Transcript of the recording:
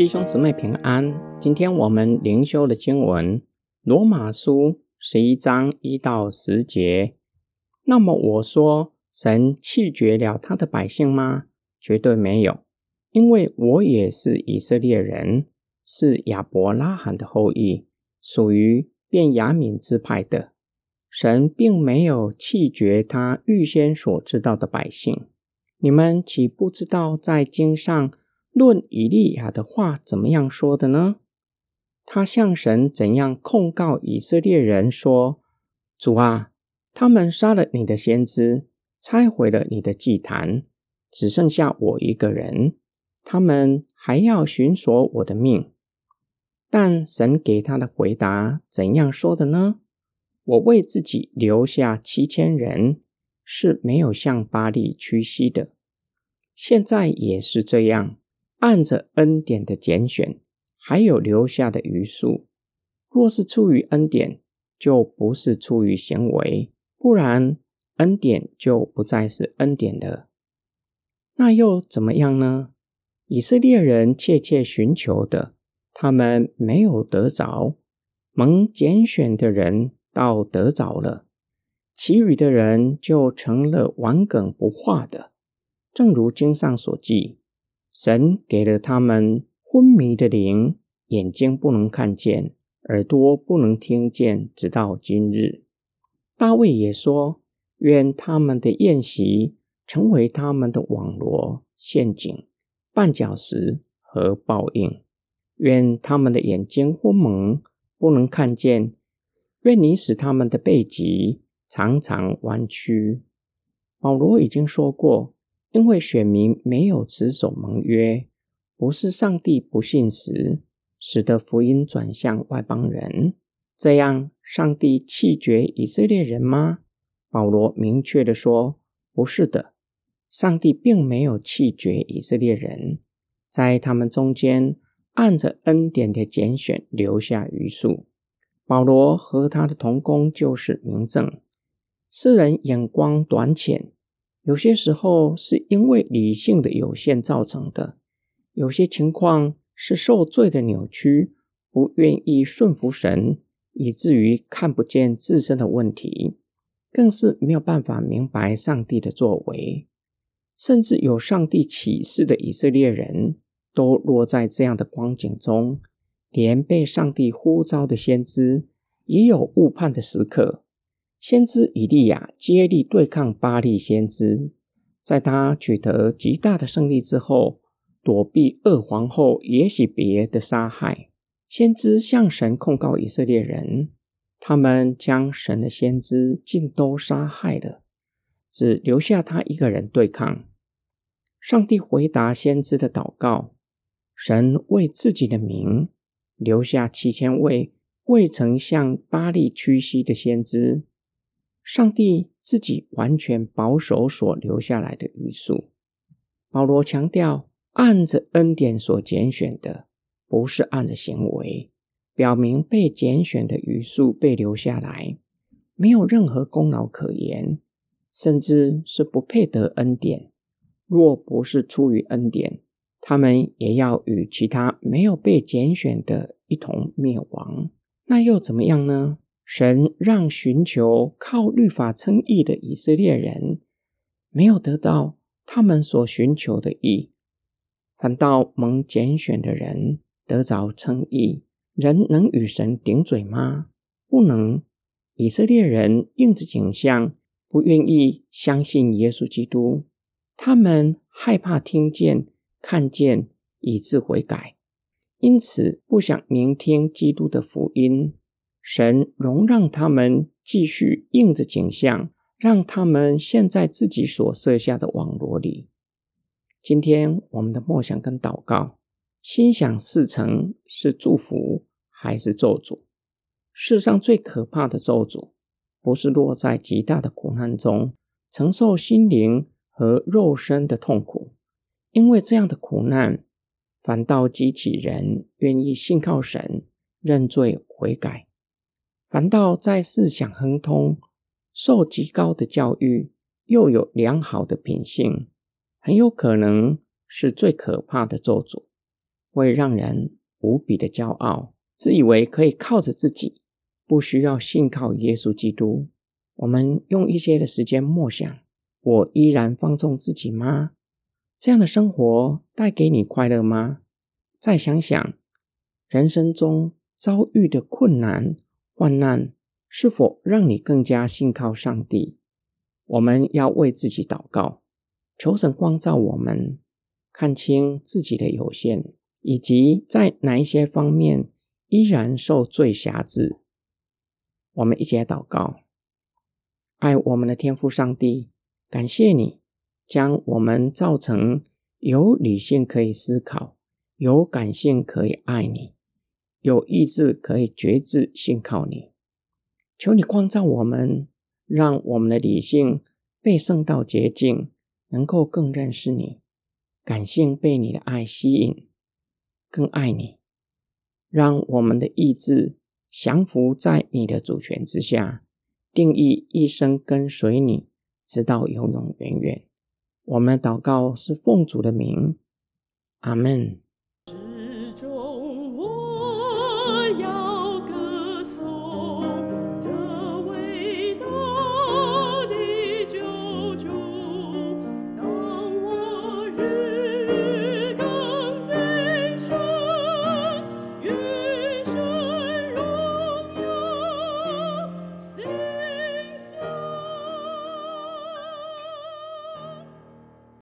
弟兄姊妹平安。今天我们灵修的经文《罗马书》十一章一到十节。那么我说，神弃绝了他的百姓吗？绝对没有，因为我也是以色列人，是亚伯拉罕的后裔，属于便雅悯支派的。神并没有弃绝他预先所知道的百姓。你们岂不知道在经上？论以利亚的话怎么样说的呢？他向神怎样控告以色列人说：“主啊，他们杀了你的先知，拆毁了你的祭坛，只剩下我一个人，他们还要寻索我的命。”但神给他的回答怎样说的呢？我为自己留下七千人，是没有向巴利屈膝的，现在也是这样。按着恩典的拣选，还有留下的余数，若是出于恩典，就不是出于行为；不然，恩典就不再是恩典了。那又怎么样呢？以色列人切切寻求的，他们没有得着；蒙拣选的人倒得着了，其余的人就成了顽梗不化的。正如经上所记。神给了他们昏迷的灵，眼睛不能看见，耳朵不能听见，直到今日。大卫也说：“愿他们的宴席成为他们的网罗、陷阱、绊脚石和报应。愿他们的眼睛昏蒙，不能看见。愿你使他们的背脊常常弯曲。”保罗已经说过。因为选民没有持守盟约，不是上帝不信时，使得福音转向外邦人，这样上帝弃绝以色列人吗？保罗明确的说，不是的，上帝并没有弃绝以色列人，在他们中间按着恩典的拣选留下余数。保罗和他的同工就是明证，世人眼光短浅。有些时候是因为理性的有限造成的，有些情况是受罪的扭曲，不愿意顺服神，以至于看不见自身的问题，更是没有办法明白上帝的作为。甚至有上帝启示的以色列人都落在这样的光景中，连被上帝呼召的先知也有误判的时刻。先知以利亚接力对抗巴利先知，在他取得极大的胜利之后，躲避二皇后耶喜别的杀害。先知向神控告以色列人，他们将神的先知尽都杀害了，只留下他一个人对抗。上帝回答先知的祷告，神为自己的名留下七千位未曾向巴利屈膝的先知。上帝自己完全保守所留下来的余数。保罗强调，按着恩典所拣选的，不是按着行为，表明被拣选的余数被留下来，没有任何功劳可言，甚至是不配得恩典。若不是出于恩典，他们也要与其他没有被拣选的一同灭亡。那又怎么样呢？神让寻求靠律法称义的以色列人没有得到他们所寻求的义，反倒蒙拣选的人得着称义。人能与神顶嘴吗？不能。以色列人应着景象，不愿意相信耶稣基督，他们害怕听见、看见，以致悔改，因此不想聆听基督的福音。神容让他们继续应着景象，让他们陷在自己所设下的网罗里。今天我们的梦想跟祷告，心想事成是祝福还是咒诅？世上最可怕的咒诅，不是落在极大的苦难中，承受心灵和肉身的痛苦，因为这样的苦难，反倒激起人愿意信靠神，认罪悔改。反倒在思想亨通、受极高的教育，又有良好的品性，很有可能是最可怕的咒诅。会让人无比的骄傲，自以为可以靠着自己，不需要信靠耶稣基督。我们用一些的时间默想：我依然放纵自己吗？这样的生活带给你快乐吗？再想想，人生中遭遇的困难、患难，是否让你更加信靠上帝？我们要为自己祷告，求神光照我们，看清自己的有限，以及在哪一些方面依然受罪辖制。我们一起来祷告，爱我们的天父上帝，感谢你将我们造成有理性可以思考，有感性可以爱你，有意志可以觉知信靠你。求你光照我们。让我们的理性被圣道洁净，能够更认识你；感性被你的爱吸引，更爱你。让我们的意志降服在你的主权之下，定义一生跟随你，直到永永远远。我们的祷告是奉主的名，阿门。